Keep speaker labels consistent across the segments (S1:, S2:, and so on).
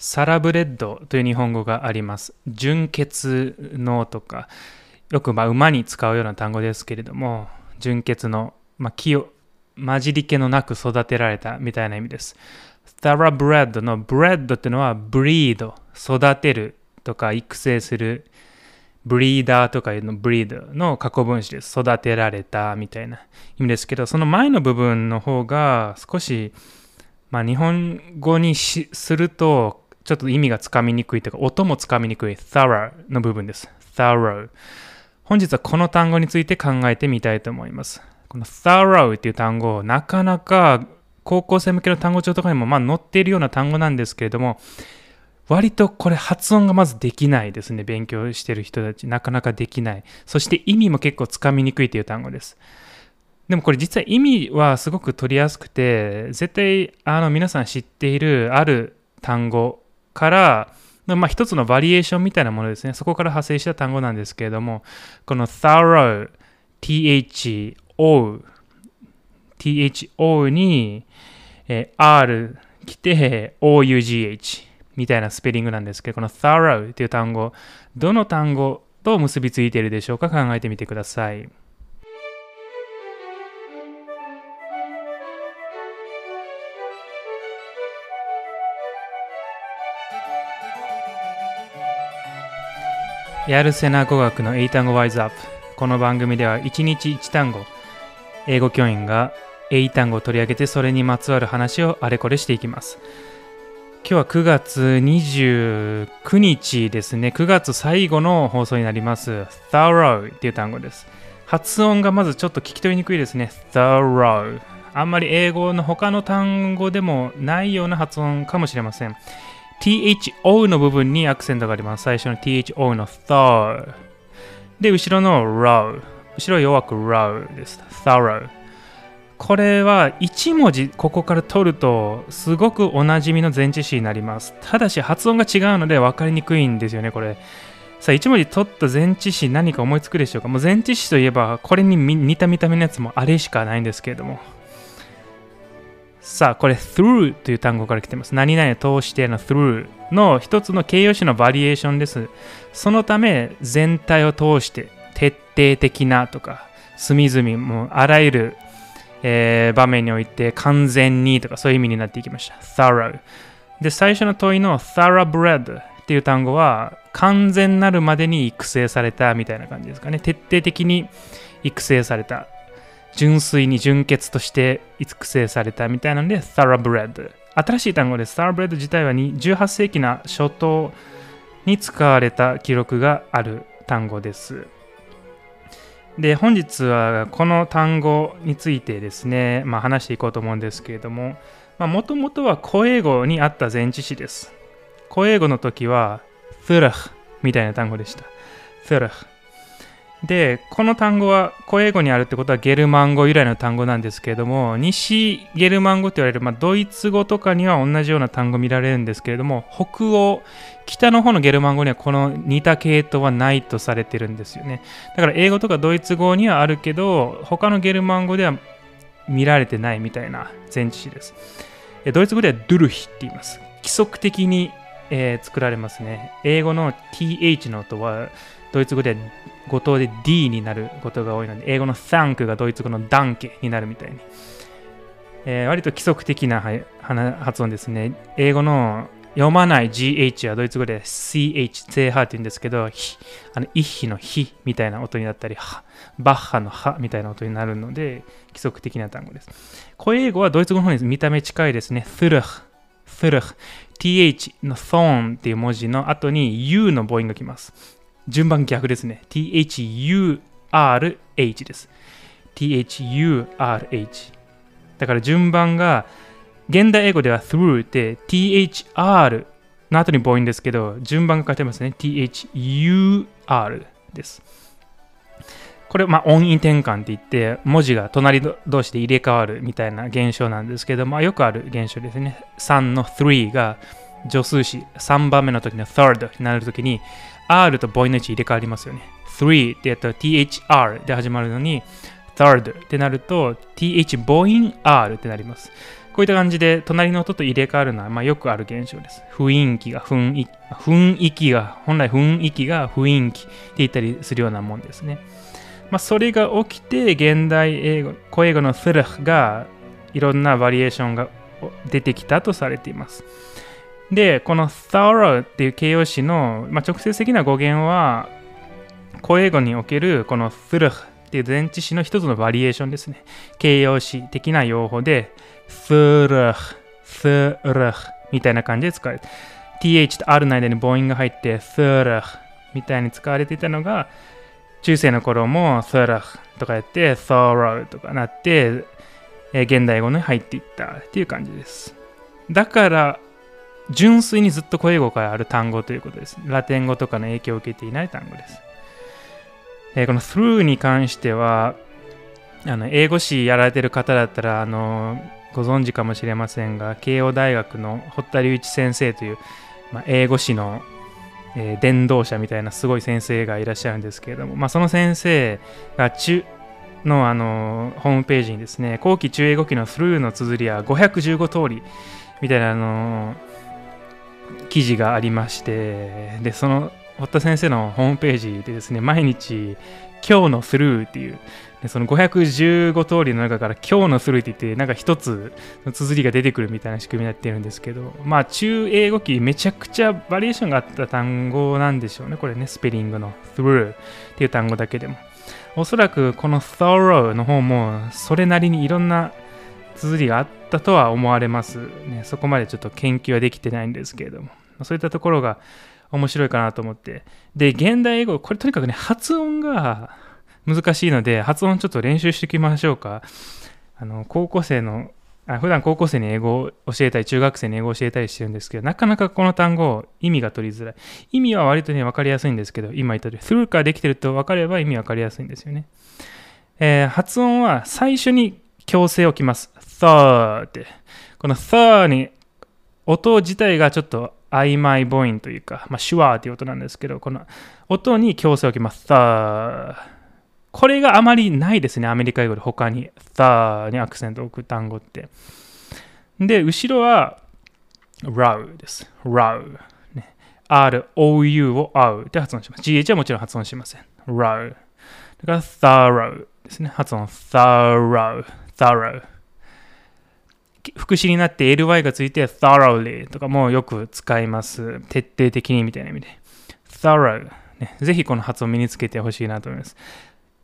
S1: サラブレッドという日本語があります。純血のとか、よくま馬に使うような単語ですけれども、純血の、ま、木を混じり気のなく育てられたみたいな意味です。thoroughbred の bread っていうのは breed 育てるとか育成するブリーダーとかいうのブリードの過去分詞です。育てられたみたいな意味ですけど、その前の部分の方が少し、まあ、日本語にするとちょっと意味がつかみにくいというか、音もつかみにくい thorough の部分です。thorough。本日はこの単語について考えてみたいと思います。この thorough っていう単語、なかなか高校生向けの単語帳とかにもまあ載っているような単語なんですけれども、割とこれ発音がまずできないですね。勉強してる人たち。なかなかできない。そして意味も結構つかみにくいという単語です。でもこれ実は意味はすごく取りやすくて、絶対あの皆さん知っているある単語から、まあ、一つのバリエーションみたいなものですね。そこから派生した単語なんですけれども、この thorough、t-h-o、t-h-o に、えー r 来て o-u-g-h みたいなスペリングなんですけど、この thorough という単語、どの単語と結びついているでしょうか考えてみてください。やるせな語学の英単語ワイズアップ。この番組では1日1単語、英語教員が英単語を取り上げてそれにまつわる話をあれこれしていきます。今日は9月29日ですね。9月最後の放送になります。thorough っていう単語です。発音がまずちょっと聞き取りにくいですね。thorough。あんまり英語の他の単語でもないような発音かもしれません。THO の部分にアクセントがあります。最初の THO の thor。で、後ろの row。後ろ弱く row です。thorough。これは1文字ここから取るとすごくおなじみの前置詞になります。ただし発音が違うので分かりにくいんですよね、これ。さあ、1文字取った前置詞何か思いつくでしょうか？もう前置詞といえばこれに似た見た目のやつもあれしかないんですけれども。さあ、これ through という単語から来ています。何々を通しての through の一つの形容詞のバリエーションです。そのため全体を通して徹底的なとか隅々もあらゆる、えー場面において完全にとかそういう意味になっていきました。thorough。で、最初の問いの thoroughbred っていう単語は完全なるまでに育成されたみたいな感じですかね。徹底的に育成された。純粋に純血として育成されたみたいなので thoroughbred。新しい単語です。thoroughbred 自体は18世紀な初頭に使われた記録がある単語です。で、本日はこの単語についてですね、まあ、話していこうと思うんですけれども、もともとは古英語にあった前置詞です。古英語の時は thurach みたいな単語でした。thurach で、この単語は古英語にあるってことはゲルマン語由来の単語なんですけれども、西ゲルマン語と言われる、まあ、ドイツ語とかには同じような単語見られるんですけれども、北欧、北の方のゲルマン語にはこの似た系統はないとされてるんですよね。だから英語とかドイツ語にはあるけど、他のゲルマン語では見られてないみたいな前置詞です。ドイツ語ではドゥルヒって言います。規則的に、えー作られますね。英語の th の音はドイツ語で語頭で D になることが多いので、英語の thank がドイツ語のダンケになるみたいに。えー割と規則的な発音ですね。英語の読まない GH はドイツ語で CH、ゼーハーって言うんですけど、あのイッヒのヒみたいな音になったり、バッハのハみたいな音になるので、規則的な単語です。古英語はドイツ語の方に見た目近いですね。thurch、thurch、th の thorn っていう文字の後に u の母音が来ます。順番逆ですね。thurh です。thurh。だから順番が、現代英語では through で thr の後に母音ですけど、順番が書いてますね。thur です。これ、まあ、音韻転換って言って、文字が隣同士で入れ替わるみたいな現象なんですけど、まあ、よくある現象ですね。3の3が助数詞、3番目の時の third になる時に、R と母音の位置入れ替わりますよね。3ってやったら THR で始まるのに、third ってなると TH 母音 R ってなります。こういった感じで隣の音と入れ替わるのは、まあ、よくある現象です。雰囲気が雰囲気、雰囲気が、本来雰囲気が雰囲気って言ったりするようなもんですね。まあ、それが起きて、現代英語、古英語のスルフがいろんなバリエーションが出てきたとされています。で、この thorough っていう形容詞の、まあ、直接的な語源は、古英語におけるこの thruh っていう前置詞の一つのバリエーションですね。形容詞的な用法で、thruh、thruh みたいな感じで使われて、th と r の間に母音が入って、thruh みたいに使われていたのが、中世の頃も thruh とかやって、thorough とかなって、現代語に入っていったっていう感じです。だから、純粋にずっと古英語からある単語ということです。ラテン語とかの影響を受けていない単語です。えー、この through に関しては、あの英語詞やられてる方だったら、あのご存知かもしれませんが、慶応大学の堀田隆一先生という、まあ、英語詞の、えー、伝道者みたいなすごい先生がいらっしゃるんですけれども、まあ、その先生が中のあのホームページにですね、後期中英語期の through の綴りは515通りみたいなあの記事がありまして、で、その堀田先生のホームページでですね、毎日、今日のスルーっていう、でその515通りの中から今日のスルーって言って、なんか一つの綴りが出てくるみたいな仕組みになってるんですけど、まあ中英語機めちゃくちゃバリエーションがあった単語なんでしょうね。これね、スペリングの through っていう単語だけでも。おそらくこの thorough の方もそれなりにいろんな綴りがあったとは思われます。ね、そこまでちょっと研究はできてないんですけれども。そういったところが面白いかなと思って。で、現代英語、これとにかくね、発音が難しいので、発音ちょっと練習しておきましょうか。あの、高校生の、あ普段高校生に英語を教えたり、中学生に英語を教えたりしてるんですけど、なかなかこの単語、意味が取りづらい。意味は割とね、分かりやすいんですけど、今言った通り、through からできてると分かれば意味分かりやすいんですよね。えー、発音は最初に強制をきます。th って。この th に音自体がちょっと曖昧母音というか、まあ、シュワーという音なんですけど、この音に強制を置きます。これがあまりないですね、アメリカ英語で他に。にアクセントを置く単語って。で、後ろは row です。row。ね、R-O-U を o って発音します。GH はもちろん発音しません。row。だから thorough ですね。発音 thorough。thorough。副詞になって ly がついて thoroughly とかもよく使います。徹底的にみたいな意味で。thorough、ね。ぜひこの発音身につけてほしいなと思います。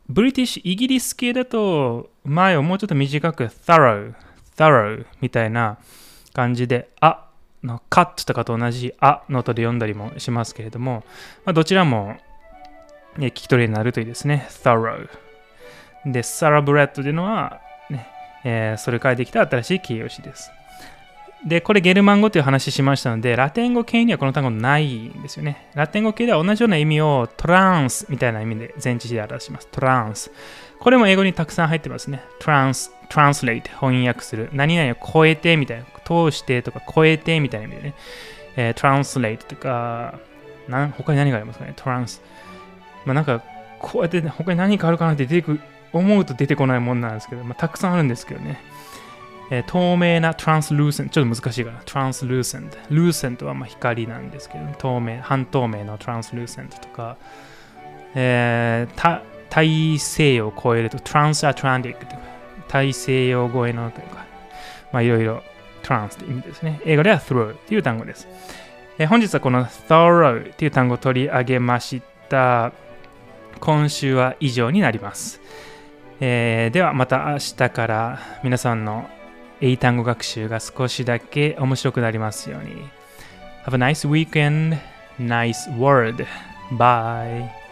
S1: ブリティッシュ、イギリス系だと前をもうちょっと短く thorough、thorough みたいな感じで、あのカットとかと同じあの音で読んだりもしますけれども、まあ、どちらも、ね、聞き取りになるといいですね。thorough。で、サラブレッドというのは、えー、それからできた新しい形容詞です。で、これゲルマン語という話しましたので、ラテン語系にはこの単語ないんですよね。ラテン語系では同じような意味をトランスみたいな意味で前置詞で表します。トランス。これも英語にたくさん入ってますね。トランス、トランスレイト、翻訳する。何々を超えてみたいな。通してとか超えてみたいな意味でね。えー、トランスレイトとか、な他に何がありますかね？トランス。まあなんか、こうやって、他に何かあるかなって出てくる思うと出てこないもんなんですけど、まあ、たくさんあるんですけどね。えー、透明な translucent、ちょっと難しいかな。translucent。lucent はま光なんですけど、透明、半透明の translucent とか、えー、大西洋を超えると transatlantic とか、大西洋越えのというか、まあいろいろ trans という意味ですね。英語では through という単語です。えー、本日はこの thorough という単語を取り上げました。今週は以上になります。えー、ではまた明日から皆さんの英単語学習が少しだけ面白くなりますように。Have a nice weekend, nice word. Bye.